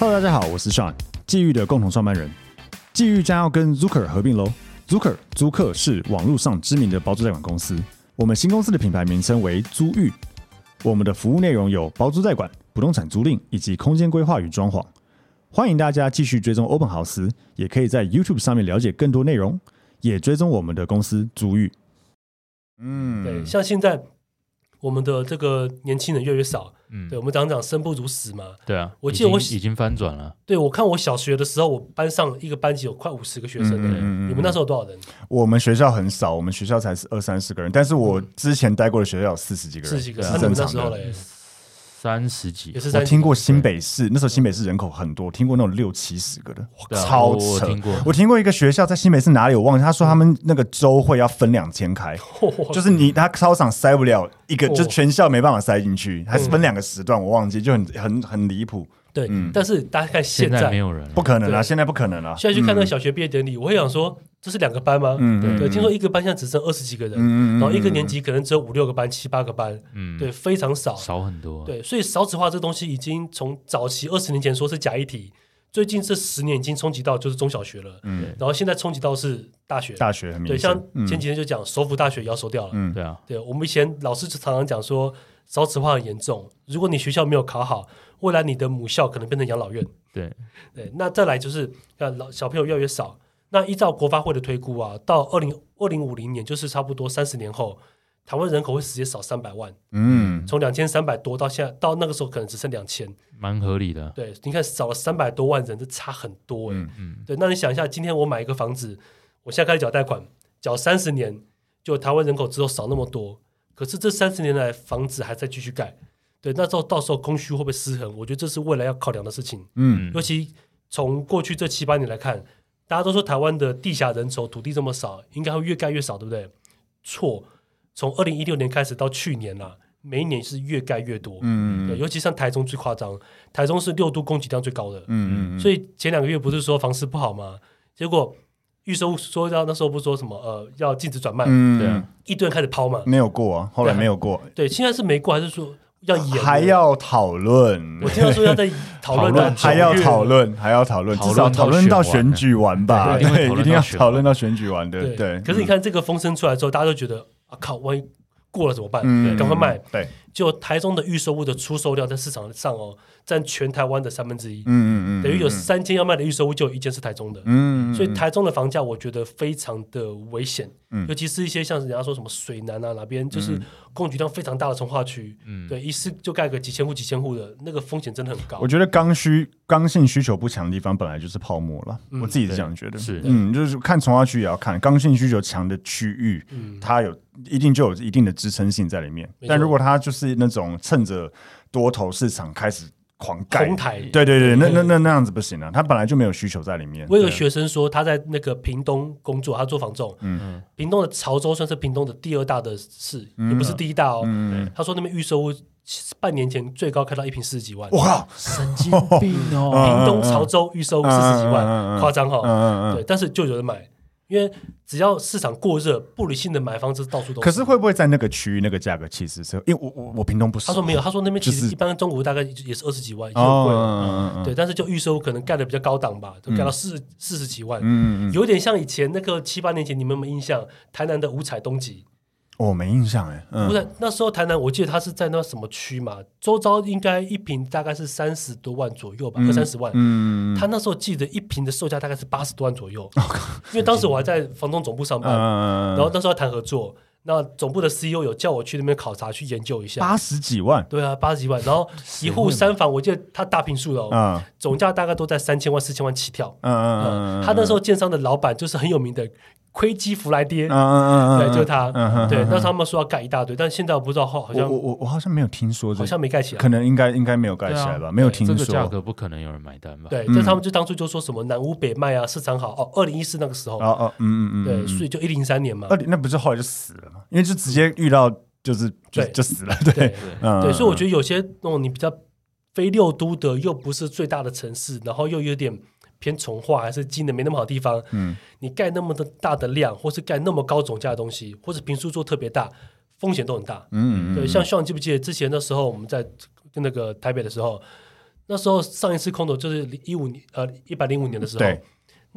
Hello，大家好，我是 Sean，际遇的共同创办人。际遇将要跟 Zuker 合并喽。Zuker 租客是网络上知名的包租代管公司。我们新公司的品牌名称为租遇。我们的服务内容有包租代管、不动产租赁以及空间规划与装潢。欢迎大家继续追踪 Open House，也可以在 YouTube 上面了解更多内容，也追踪我们的公司租遇。嗯，对，像现在。我们的这个年轻人越来越少，嗯，对，我们常讲生不如死嘛，对啊，我记得我已经翻转了，对，我看我小学的时候，我班上一个班级有快五十个学生的，你们那时候有多少人？我们学校很少，我们学校才是二三十个人，但是我之前待过的学校有四十几个人，四十几个，那你们那时候嘞？三十几，也是我听过新北市，那时候新北市人口很多，听过那种六七十个的，超扯。我听过一个学校在新北市哪里我忘记，他说他们那个周会要分两天开，就是你他操场塞不了一个，就全校没办法塞进去，还是分两个时段，我忘记，就很很很离谱。对，但是大家看现在没有人，不可能啊，现在不可能啊。现在去看那个小学毕业典礼，我会想说。这是两个班吗？嗯，对，听说一个班现在只剩二十几个人，然后一个年级可能只有五六个班、七八个班，嗯，对，非常少，少很多。对，所以少子化这东西已经从早期二十年前说是假议题，最近这十年已经冲击到就是中小学了，嗯，然后现在冲击到是大学，大学对，像前几天就讲首府大学也要收掉了，嗯，对啊，对，我们以前老师就常常讲说少子化很严重，如果你学校没有考好，未来你的母校可能变成养老院，对，对，那再来就是呃老小朋友越来越少。那依照国发会的推估啊，到二零二零五零年，就是差不多三十年后，台湾人口会直接少三百万。嗯，从两千三百多到现在，到那个时候可能只剩两千，蛮合理的。对，你看少了三百多万人，这差很多哎。嗯嗯。对，那你想一下，今天我买一个房子，我现在开始缴贷款，缴三十年，就台湾人口只有少那么多，可是这三十年来房子还在继续盖。对，那时候到时候供需会不会失衡？我觉得这是未来要考量的事情。嗯，尤其从过去这七八年来看。大家都说台湾的地下人稠，土地这么少，应该会越盖越少，对不对？错，从二零一六年开始到去年啦、啊，每一年是越盖越多。嗯，嗯，尤其像台中最夸张，台中是六度供给量最高的。嗯，嗯，所以前两个月不是说房市不好吗？结果预售说到那时候不说什么呃要禁止转卖，嗯，对啊，一堆人开始抛嘛，没有过啊，后来没有过。对，现在是没过还是说？要演还要讨论，我听到说要在讨论，还要讨论，还要讨论，至少讨论到选举完吧？对，一定要讨论到选举完的。对，可是你看这个风声出来之后，大家都觉得啊靠，万一过了怎么办？赶快卖。对，就台中的预售物的出售量在市场上哦。占全台湾的三分之一，嗯嗯嗯，等于有三间要卖的预售屋，就有一间是台中的，嗯，所以台中的房价我觉得非常的危险，嗯，尤其是一些像是人家说什么水南啊哪边，就是供给量非常大的从化区，嗯，对，一次就盖个几千户几千户的那个风险真的很高。我觉得刚需刚性需求不强的地方本来就是泡沫了，我自己是这样觉得，是，嗯，就是看从化区也要看刚性需求强的区域，它有一定就有一定的支撑性在里面，但如果它就是那种趁着多头市场开始。狂盖台，对对对，那那那那样子不行啊！他本来就没有需求在里面。我有个学生说，他在那个屏东工作，他做房仲。嗯，屏东的潮州算是屏东的第二大的市，也不是第一大哦。他说那边预售屋半年前最高开到一平四十几万。哇，神经病哦！屏东潮州预售屋四十几万，夸张哈。对，但是就有人买。因为只要市场过热，不理性的买房子到处都是。可是会不会在那个区域那个价格其实是？因为我我我平东不是。他说没有，他说那边其实一般中国大概也是二十几万，已经很贵了。对，但是就预售可能盖的比较高档吧，就盖到四四十几万。嗯，有点像以前那个七八年前，你们有没有印象？台南的五彩东极。我没印象哎，不是那时候台南，我记得他是在那什么区嘛，周遭应该一平大概是三十多万左右吧，二三十万。嗯，他那时候记得一平的售价大概是八十多万左右，因为当时我还在房东总部上班，然后那时候要谈合作，那总部的 CEO 有叫我去那边考察去研究一下，八十几万，对啊，八十几万，然后 一户三房，我记得他大平数的哦，总价大概都在三千万四千万起跳。嗯嗯嗯，他那时候建商的老板就是很有名的。亏基福来跌，嗯嗯嗯，对，就是他，对，那他们说要盖一大堆，但现在我不知道，好像我我我好像没有听说，好像没盖起来，可能应该应该没有盖起来吧，没有听说，这个价格不可能有人买单吧？对，就他们就当初就说什么南屋北卖啊，市场好哦，二零一四那个时候，哦哦，嗯嗯嗯，对，所以就一零三年嘛，二零那不是后来就死了嘛？因为就直接遇到就是就就死了，对对。对，所以我觉得有些那种你比较非六都的，又不是最大的城市，然后又有点。偏从化还是机能没那么好的地方，嗯，你盖那么的大的量，或是盖那么高总价的东西，或是平数做特别大，风险都很大，嗯，嗯，嗯，对，像像你记不记得之前的时候，我们在那个台北的时候，那时候上一次空头就是一五年呃一百零五年的时候。对。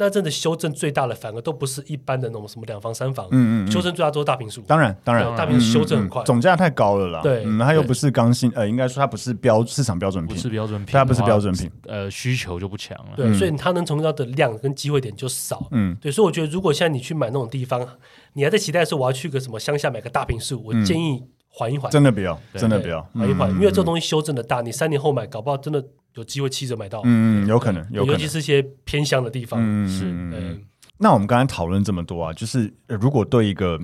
那阵子修正最大的反而都不是一般的那种什么两房三房，嗯嗯，修正最大都是大平数，当然当然，大平数修正很快，总价太高了啦，对，它又不是刚性，呃，应该说它不是标市场标准品，不是标准品，它不是标准品，呃，需求就不强了，对，所以它能成交的量跟机会点就少，嗯，对，所以我觉得如果现在你去买那种地方，你还在期待说我要去个什么乡下买个大平数，我建议缓一缓，真的不要，真的不要。缓一缓，因为这东西修正的大，你三年后买，搞不好真的有机会七折买到，嗯，有可能，有可能，尤其是些偏乡的地方，是，嗯。那我们刚才讨论这么多啊，就是如果对一个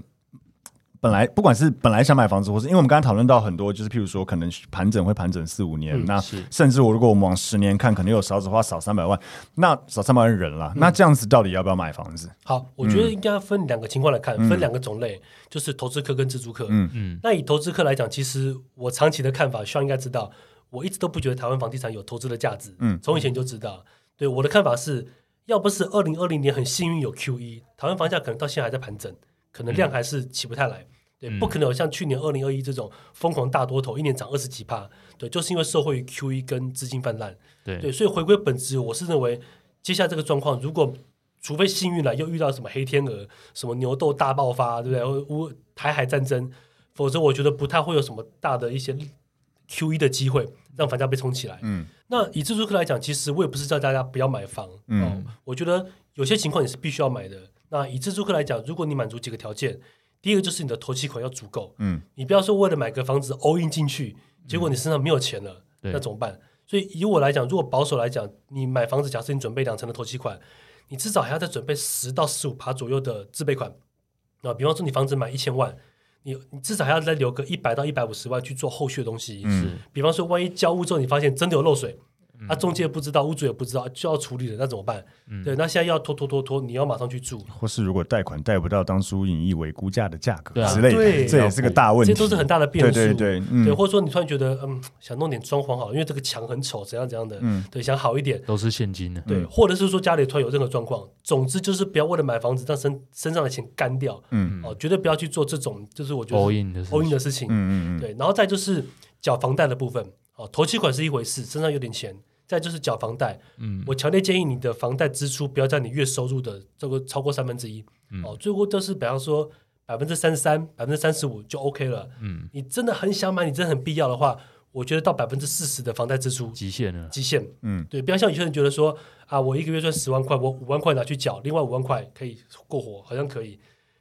本来不管是本来想买房子，或是因为我们刚才讨论到很多，就是譬如说可能盘整会盘整四五年，嗯、那甚至我如果我们往十年看，可能有少子化少三百万，那少三百万人了，嗯、那这样子到底要不要买房子？好，我觉得应该分两个情况来看，嗯、分两个种类，就是投资客跟自住客。嗯嗯。那以投资客来讲，其实我长期的看法，需要应该知道，我一直都不觉得台湾房地产有投资的价值。嗯，从以前就知道，对我的看法是。要不是二零二零年很幸运有 QE，台湾房价可能到现在还在盘整，可能量还是起不太来。嗯、对，不可能有像去年二零二一这种疯狂大多头，一年涨二十几趴。对，就是因为受惠于 QE 跟资金泛滥。对，对，所以回归本质，我是认为接下来这个状况，如果除非幸运了，又遇到什么黑天鹅，什么牛痘大爆发，对不对？乌台海战争，否则我觉得不太会有什么大的一些 QE 的机会让房价被冲起来。嗯。那以自住客来讲，其实我也不是叫大家不要买房，嗯、哦，我觉得有些情况你是必须要买的。那以自住客来讲，如果你满足几个条件，第一个就是你的头期款要足够，嗯，你不要说为了买个房子 all in 进去，结果你身上没有钱了，嗯、那怎么办？所以以我来讲，如果保守来讲，你买房子，假设你准备两成的头期款，你至少还要再准备十到十五趴左右的自备款。那比方说你房子买一千万。你你至少还要再留个一百到一百五十万去做后续的东西，嗯，比方说万一交屋之后你发现真的有漏水。他中介不知道，屋主也不知道，就要处理了，那怎么办？嗯、对，那现在要拖拖拖拖，你要马上去住，或是如果贷款贷不到当初引以为估价的价格之类的，对这也是个大问题，这都是很大的变数。对对对，嗯、对，或者说你突然觉得，嗯，想弄点装潢好，因为这个墙很丑，怎样怎样的，嗯，对，想好一点，都是现金的，对，或者是说家里突然有任何状况，总之就是不要为了买房子让身身上的钱干掉，嗯。哦，绝对不要去做这种，就是我觉得 all in 的 all in 的事情，嗯嗯。对，然后再就是缴房贷的部分，哦，投期款是一回事，身上有点钱。再就是缴房贷，嗯，我强烈建议你的房贷支出不要在你月收入的这个超过三分之一，嗯、哦，最多都是比方说百分之三十三、百分之三十五就 OK 了，嗯，你真的很想买，你真的很必要的话，我觉得到百分之四十的房贷支出极限了，极限，嗯，对，不要像有些人觉得说啊，我一个月赚十万块，我五万块拿去缴，另外五万块可以过活，好像可以。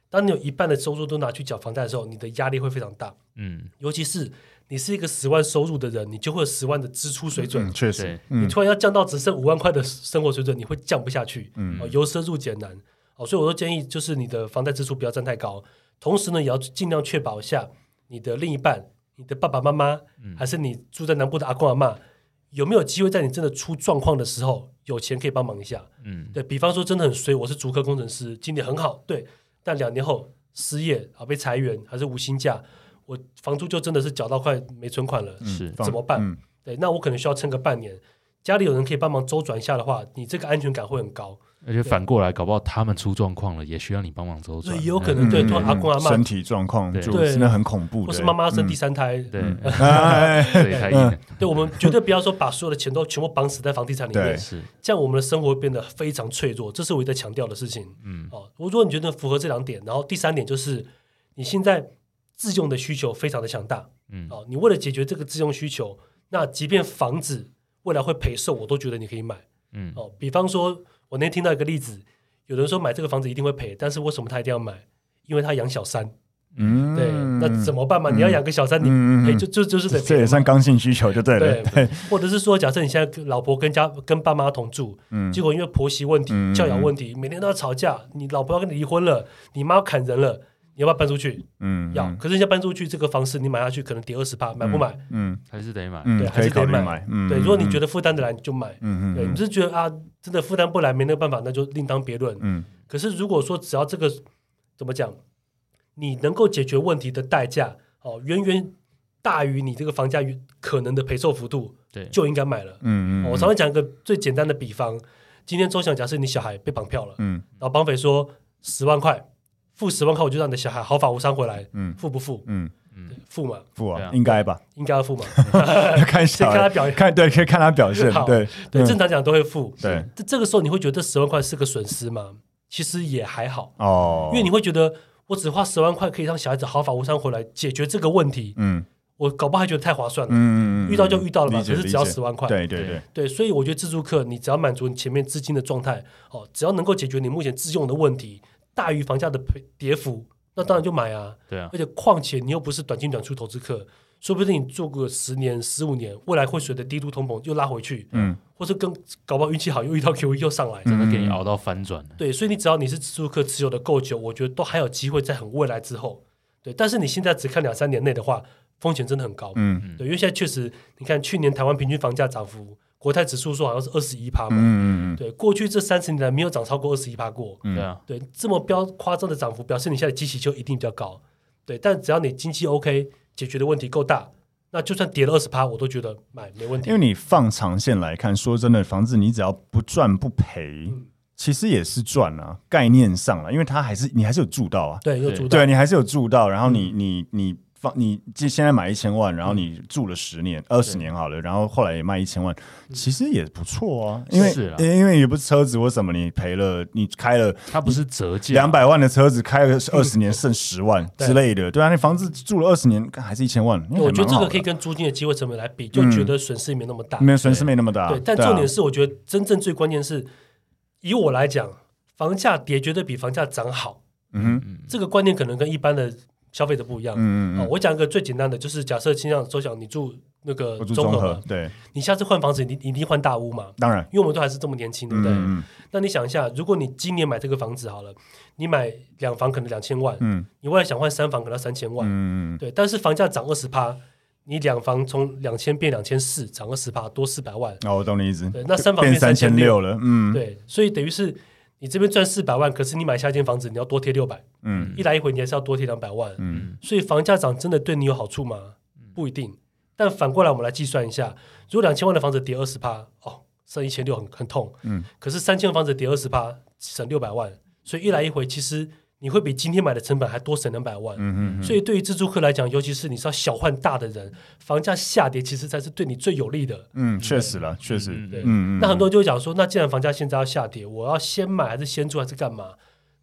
当你有一半的收入都拿去缴房贷的时候，你的压力会非常大，嗯，尤其是。你是一个十万收入的人，你就会有十万的支出水准。嗯、确实，嗯、你突然要降到只剩五万块的生活水准，你会降不下去。嗯，由奢入俭难。哦，所以我都建议，就是你的房贷支出不要占太高，同时呢，也要尽量确保一下你的另一半，你的爸爸妈妈，嗯、还是你住在南部的阿公阿妈，有没有机会在你真的出状况的时候，有钱可以帮忙一下？嗯，对，比方说真的很衰，我是足科工程师，今年很好，对，但两年后失业啊，被裁员，还是无薪假。我房租就真的是缴到快没存款了，是怎么办？嗯、对，那我可能需要撑个半年，家里有人可以帮忙周转一下的话，你这个安全感会很高。而且反过来，搞不好他们出状况了，也需要你帮忙周转。对，有可能对，突然阿公阿妈身体状况，对，真的很恐怖。或是妈妈生第三胎，对，对，我们绝对不要说把所有的钱都全部绑死在房地产里面，是这样，我们的生活会变得非常脆弱。这是我一直在强调的事情。嗯，哦，如果你觉得符合这两点，然后第三点就是你现在。自用的需求非常的强大，嗯，哦，你为了解决这个自用需求，那即便房子未来会赔售，我都觉得你可以买，嗯，哦，比方说，我那天听到一个例子，有人说买这个房子一定会赔，但是为什么他一定要买？因为他养小三，嗯，对，那怎么办嘛？你要养个小三，你哎，就就就是得，这也算刚性需求就对了，对，或者是说，假设你现在老婆跟家跟爸妈同住，嗯，结果因为婆媳问题、教养问题，每天都要吵架，你老婆要跟你离婚了，你妈要砍人了。你要不要搬出去？嗯，要。可是人家搬出去这个房市，你买下去可能跌二十趴，买不买？嗯，还是得买。对，还是得买。嗯，对。如果你觉得负担得来，你就买。嗯嗯。对，你是觉得啊，真的负担不来，没那个办法，那就另当别论。嗯。可是如果说只要这个怎么讲，你能够解决问题的代价哦，远远大于你这个房价可能的赔售幅度，对，就应该买了。嗯嗯。我常常讲一个最简单的比方，今天周翔假设你小孩被绑票了，嗯，然后绑匪说十万块。付十万块，我就让你的小孩毫发无伤回来。嗯，付不付？嗯，嗯，付嘛，付啊，应该吧？应该要付嘛 看一下，先看他表现看对，可以看他表现，好对对，嗯正常讲都会付。对这这个时候你会觉得这十万块是个损失吗？其实也还好，哦，因为你会觉得我只花十万块可以让小孩子毫发无伤回来解决这个问题，嗯我搞不好还觉得太划算了。嗯嗯，遇到就遇到了嘛，可是只要十万块。对对对，对，所以我觉得自助客，你只要满足你前面资金的状态，哦，只要能够解决你目前自用的问题，大于房价的赔跌幅，那当然就买啊。对啊，而且况且你又不是短进短出投资客，说不定你做个十年、十五年，未来会随着低度通膨又拉回去，嗯，或者跟搞不好运气好又遇到 QE 又上来。真的给你熬到翻转。对，所以你只要你是自助客持有的够久，我觉得都还有机会在很未来之后。对，但是你现在只看两三年内的话，风险真的很高。嗯对，因为现在确实，你看去年台湾平均房价涨幅，国泰指数说好像是二十一趴嘛。嗯嗯嗯对，过去这三十年来没有涨超过二十一趴过。嗯对啊，对，这么标夸张的涨幅，表示你现在的基期就一定比较高。对，但只要你经济 OK，解决的问题够大，那就算跌了二十趴，我都觉得买没问题。因为你放长线来看，说真的，房子你只要不赚不赔，嗯其实也是赚啊，概念上了，因为它还是你还是有住到啊，对，有住到对你还是有住到，然后嗯你你你放你就现在买一千万，然后你住了十年、二十年好了，然后后来也卖一千万，其实也不错啊，因为因为也不是车子或什么，你赔了，你开了它不是折价，两百万的车子开了二十年 剩十万之类的，对啊，你房子住了二十年还是一千万，我觉得这个可以跟租金的机会成本来比，就觉得损失也没那么大。没有损失没那么大，对，但啊重点是，我觉得真正最关键是，以我来讲，房价跌绝对比房价涨好。嗯哼，嗯，这个观念可能跟一般的消费者不一样。哦嗯我讲一个最简单的，就是假设倾向周想你住那个中和嘛，，综合对，你下次换房子，你你一定换大屋嘛，当然，因为我们都还是这么年轻，对不对？嗯那你想一下，如果你今年买这个房子好了，你买两房可能两千万，嗯。你未来想换三房可能要三千万，嗯对。但是房价涨二十趴，你两房从两千变两千四，涨二十趴，多四百万，哦，我懂你意思，对那三房变变三千六了，嗯，，对。所以等于是你这边赚四百万，可是你买下一间房子你要多贴六百，嗯一来一回你还是要多贴两百万，嗯所以房价涨真的对你有好处吗？不一定。但反过来我们来计算一下，如果两千万的房子跌二十趴，哦，剩一千六很很痛。嗯，可是三千万房子跌二十趴，省六百万，所以一来一回，其实你会比今天买的成本还多省两百万。嗯嗯，所以对于自住客来讲，尤其是你是要小换大的人，房价下跌其实才是对你最有利的。嗯，确实了，确实，嗯对，嗯嗯，那很多人就会讲说，那既然房价现在要下跌，我要先买还是先租还是干嘛？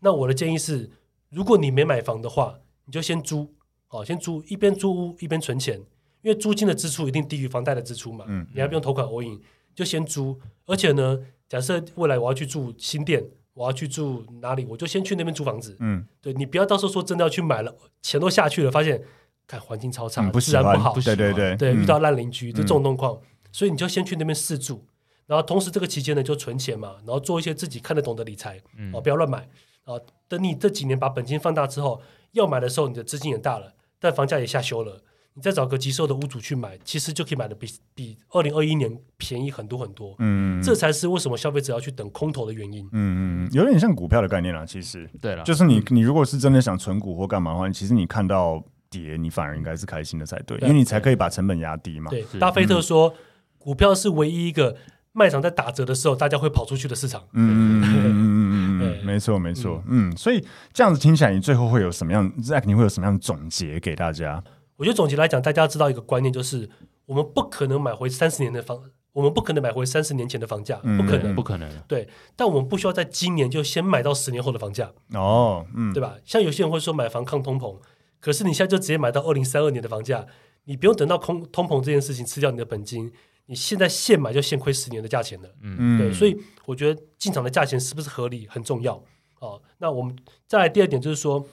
那我的建议是，如果你没买房的话，你就先租，哦，先租，一边租屋一边存钱，因为租金的支出一定低于房贷的支出嘛，嗯你还不用投款 all in，就先租。而且呢，假设未来我要去住新店，我要去住哪里，我就先去那边租房子。嗯。对你不要到时候说真的要去买了，钱都下去了，发现看环境超差，自然不好，对对对。对，嗯。遇到烂邻居，就这种状况，所以你就先去那边试住，然后同时这个期间呢就存钱嘛，然后做一些自己看得懂的理财，嗯。哦，不要乱买。啊。等你这几年把本金放大之后，要买的时候你的资金也大了，但房价也下修了，你再找个急售的屋主去买，其实就可以买的比比二零二一年便宜很多很多。嗯，这才是为什么消费者要去等空头的原因。嗯嗯，有点像股票的概念啦，其实对了，就是你你如果是真的想存股或干嘛的话，其实你看到跌，你反而应该是开心的才对，对因为你才可以把成本压低嘛。对，巴菲特说，股票是唯一一个卖场在打折的时候，大家会跑出去的市场。嗯嗯嗯嗯嗯没错没错，嗯，所以这样子听起来，你最后会有什么样？Zack，你会有什么样的总结给大家？我觉得总结来讲，大家知道一个观念，就是我们不可能买回三十年的房，我们不可能买回三十年前的房价，嗯不可能。不可能，对，但我们不需要在今年就先买到十年后的房价，哦，嗯，对吧？像有些人会说买房抗通膨，可是你现在就直接买到二零三二年的房价，你不用等到空通膨这件事情吃掉你的本金，你现在现买就现亏十年的价钱了。嗯，对，所以以我觉得进场的价钱是不是合理很重要哦。那我们再来第二点就是说，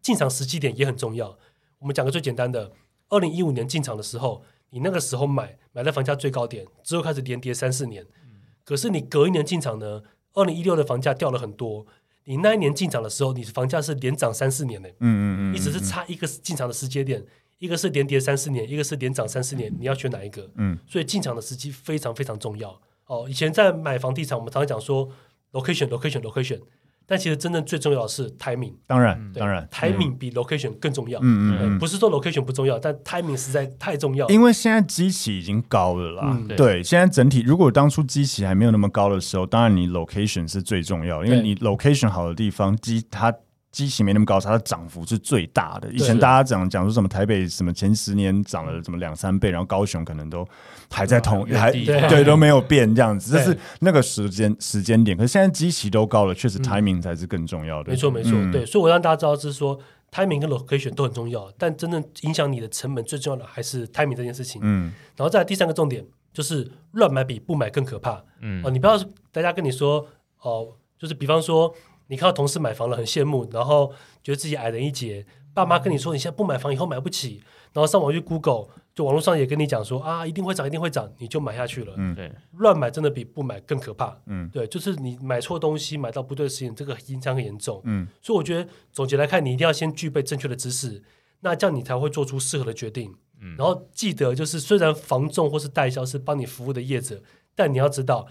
进场时机点也很重要。我们讲个最简单的，二零一五年进场的时候，你那个时候买买在房价最高点，之后开始连跌三四年。可是你隔一年进场呢，二零一六的房价掉了很多，你那一年进场的时候，你房价是连涨三四年的，嗯嗯嗯，你只是差一个进场的时间点，一个是连跌三四年，一个是连涨三四年，你要选哪一个？嗯所以进场的时机非常非常重要哦。以前在买房地产，我们常常讲说 location location location，但其实真正最重要的是 timing，当然对当然，timing 比 location 更重要。嗯嗯不是说 location 不重要，但 timing 实在太重要。因为现在机器已经高了啦，对，现在整体如果当初机器还没有那么高的时候，当然你 location 是最重要，因为你 location 好的地方，机它基期没那么高，它的涨幅是最大的。以前大家讲讲说什么台北什么前十年涨了什么两三倍，然后高雄可能都还在同还对都没有变这样子，这是那个时间时间点。可是现在基期都高了，确实 timing 才是更重要的。没错没错，对，所以我让大家知道是说 timing 跟 location 都很重要，但真正影响你的成本最重要的还是 timing 这件事情。嗯，然后再来第三个重点就是乱买比不买更可怕。嗯哦，你不要大家跟你说哦，就是比方说。你看到同事买房了，很羡慕，然后觉得自己矮人一截。爸妈跟你说，你现在不买房，以后买不起。然后上网去 Google，就网络上也跟你讲说啊，一定会涨，一定会涨，你就买下去了。嗯，对，乱买真的比不买更可怕。嗯，对，就是你买错东西，买到不对的事情，这个影响很严重。嗯，所以我觉得总结来看，你一定要先具备正确的知识，那这样你才会做出适合的决定。嗯，然后记得就是，虽然房仲或是代销是帮你服务的业者，但你要知道。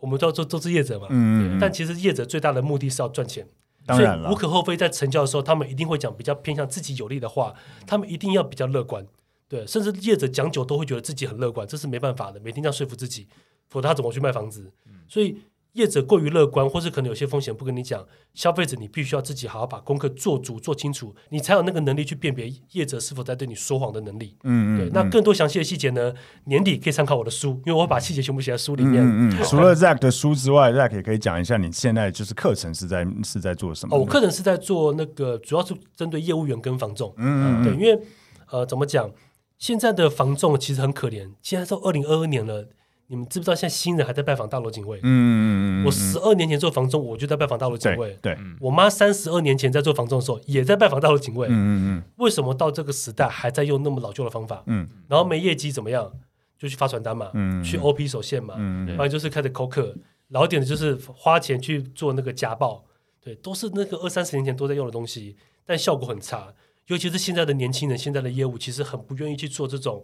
我们都要做都是业者嘛，嗯，但其实业者最大的目的是要赚钱，当然了，无可厚非，在成交的时候，他们一定会讲比较偏向自己有利的话，他们一定要比较乐观，对，甚至业者讲久都会觉得自己很乐观，这是没办法的，每天这样说服自己，否则他怎么去卖房子？所以。业者过于乐观，或是可能有些风险不跟你讲，消费者你必须要自己好好把功课做足做清楚，你才有那个能力去辨别业者是否在对你说谎的能力。嗯，嗯，对。那更多详细的细节呢？年底可以参考我的书，因为我会把细节全部写在书里面。嗯，嗯，除了 Zack 的书之外，Zack 也可以讲一下你现在就是课程是在是在做什么？哦，我课程是在做那个，主要是针对业务员跟房仲。嗯，嗯，嗯，对，因为呃，怎么讲？现在的房仲其实很可怜，现在都二零二二年了。你们知不知道现在新人还在拜访大楼警卫？嗯嗯嗯，我十二年前做房仲，我就在拜访大楼警卫。对，对我妈三十二年前在做房仲的时候，也在拜访大楼警卫。嗯嗯嗯。为什么到这个时代还在用那么老旧的方法？嗯。然后没业绩怎么样？就去发传单嘛。嗯。去 OP 手线嘛。嗯。然后就是开始扣客，老一点的就是花钱去做那个家暴。对，都是那个二三十年前都在用的东西，但效果很差。尤其是现在的年轻人，现在的业务其实很不愿意去做这种。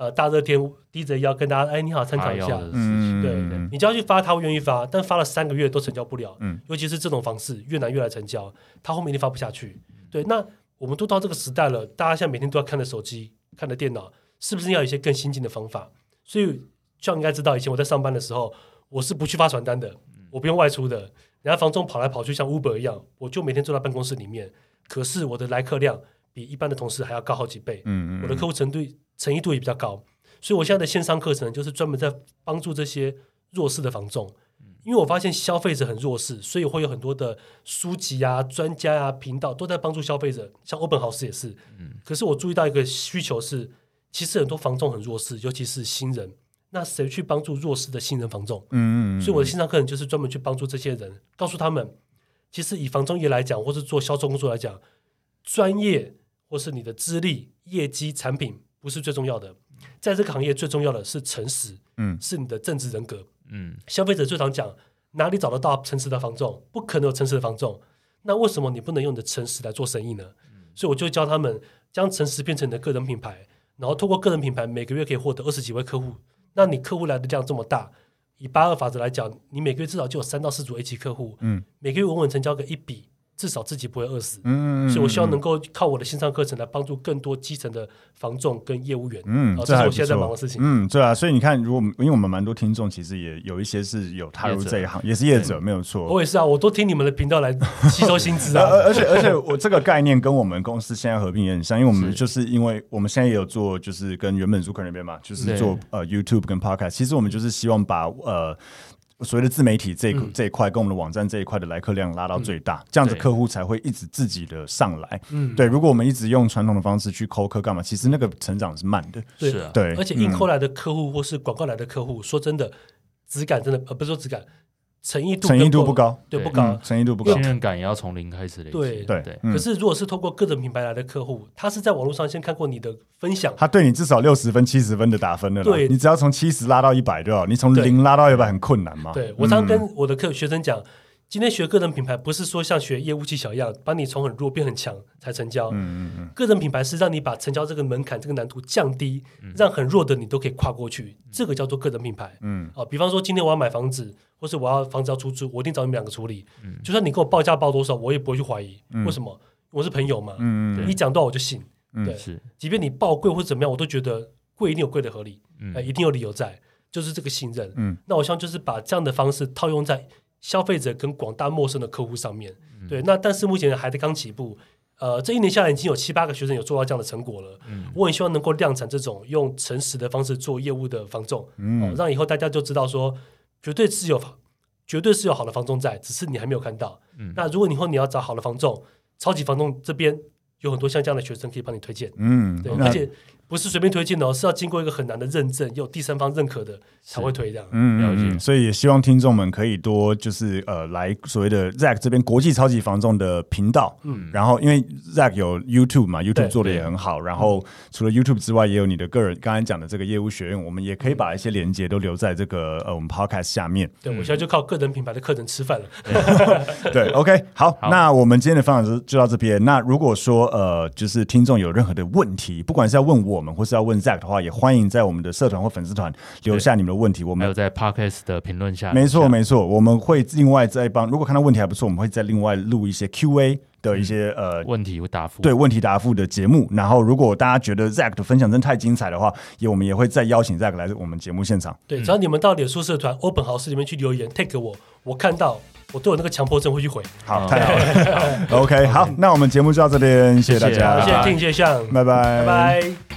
呃，大热天低着腰跟大家，哎，你好，参考一下。嗯，对，对，你只要去发，他会愿意发，但发了三个月都成交不了。嗯，尤其是这种方式越难越来成交，他后面一定发不下去。对，那我们都到这个时代了，大家现在每天都要看着手机，看着电脑，是不是要有一些更新进的方法？所以，像应该知道，以前我在上班的时候，我是不去发传单的，我不用外出的，人家房仲跑来跑去像 Uber 一样，我就每天坐在办公室里面，可是我的来客量比一般的同事还要高好几倍。嗯，嗯，嗯，我的客户程度。诚意度也比较高，所以我现在的线上课程就是专门在帮助这些弱势的房仲，因为我发现消费者很弱势，所以会有很多的书籍啊、专家啊、频道都在帮助消费者，像欧本豪斯也是。可是我注意到一个需求是，其实很多房仲很弱势，尤其是新人，那谁去帮助弱势的新人房仲？嗯，所以我的线上课程就是专门去帮助这些人，告诉他们，其实以房仲业来讲，或是做销售工作来讲，专业或是你的资历、业绩、产品。不是最重要的，在这个行业最重要的是诚实，嗯，是你的政治人格，嗯，消费者最常讲哪里找得到诚实的房仲？不可能有诚实的房仲，那为什么你不能用你的诚实来做生意呢？嗯，所以我就教他们将诚实变成你的个人品牌，然后透过个人品牌每个月可以获得二十几位客户，那你客户来的量这么大，以八二法则来讲，你每个月至少就有三到四组 A 级客户，嗯，每个月稳稳成交个一笔。至少自己不会饿死，嗯，所以我希望能够靠我的线上课程来帮助更多基层的房仲跟业务员，嗯，这是我现在在忙的事情，嗯，对啊，所以你看，如果因为我们蛮多听众，其实也有一些是有踏入这一行，也是业者，没有错。我也是啊，我都听你们的频道来吸收薪资啊，而且而且我这个概念跟我们公司现在合并也很像，因为我们就是因为我们现在也有做，就是跟原本 Zucker 那边嘛，就是做呃 YouTube 跟 Podcast，其实我们就是希望把呃。所谓的自媒体这一、嗯、这一块，跟我们的网站这一块的来客量拉到最大，嗯、这样子客户才会一直自己的上来。嗯，对。如果我们一直用传统的方式去抠客干嘛？其实那个成长是慢的。对，对。而且硬抠来的客户或是广告来的客户，说真的，质感真的呃不是说质感。诚意度诚意度不高，对不高，诚意度不高，信任感也要从零开始累积。对对对。可是如果是透过个人品牌来的客户，他是在网络上先看过你的分享，他对你至少六十分、七十分的打分了。对，你只要从七十拉到一百就好，你从零拉到一百很困难嘛。对，我常跟我的客学生讲。今天学个人品牌不是说像学业务技巧一样，把你从很弱变很强才成交。嗯嗯嗯。个人品牌是让你把成交这个门槛、这个难度降低，让很弱的你都可以跨过去。这个叫做个人品牌。嗯。啊，比方说今天我要买房子，或是我要房子要出租，我一定找你们两个处理。嗯。就算你给我报价报多少，我也不会去怀疑。为什么？我是朋友嘛。嗯嗯。你讲多少我就信。对。是。即便你报贵或者怎么样，我都觉得贵一定有贵的合理。嗯。一定有理由在，就是这个信任。嗯。那我希望就是把这样的方式套用在。消费者跟广大陌生的客户上面。嗯、对，那但是目前还在刚起步。呃，这一年下来已经有七八个学生有做到这样的成果了。嗯，我很希望能够量产这种用诚实的方式做业务的房仲，嗯、呃，让以后大家就知道说，绝对是有，绝对是有好的房仲在，只是你还没有看到。嗯，那如果以后你要找好的房仲，超级房仲这边有很多像这样的学生可以帮你推荐。嗯，对，而且。不是随便推荐的哦，是要经过一个很难的认证，有第三方认可的才会推这样。嗯嗯，所以也希望听众们可以多就是呃来所谓的 Zack 这边国际超级防重的频道。嗯，然后因为 Zack 有 YouTube 嘛，YouTube 做的也很好。然后除了 YouTube 之外，也有你的个人刚才讲的这个业务学院，我们也可以把一些连接都留在这个呃我们 Podcast 下面。对，我现在就靠个人品牌的课程吃饭了。对，OK，好，那我们今天的分享就就到这边。那如果说呃就是听众有任何的问题，不管是要问我。我们或是要问 Zack 的话，也欢迎在我们的社团或粉丝团留下你们的问题。我们还有在 Podcast 的评论下，没错没错，我们会另外再帮。如果看到问题还不错，我们会再另外录一些 Q&A 的一些、嗯、呃问题答复，对问题答复的节目。然后，如果大家觉得 Zack 的分享真的太精彩的话，也我们也会再邀请 Zack 来我们节目现场。对，只要你们到脸书社团 Open House 里面去留言 take 我，我看到我都有那个强迫症会去回。好，太好了。好 OK，好，那我们节目就到这边，谢谢大家，谢谢听，谢谢，拜拜，拜拜。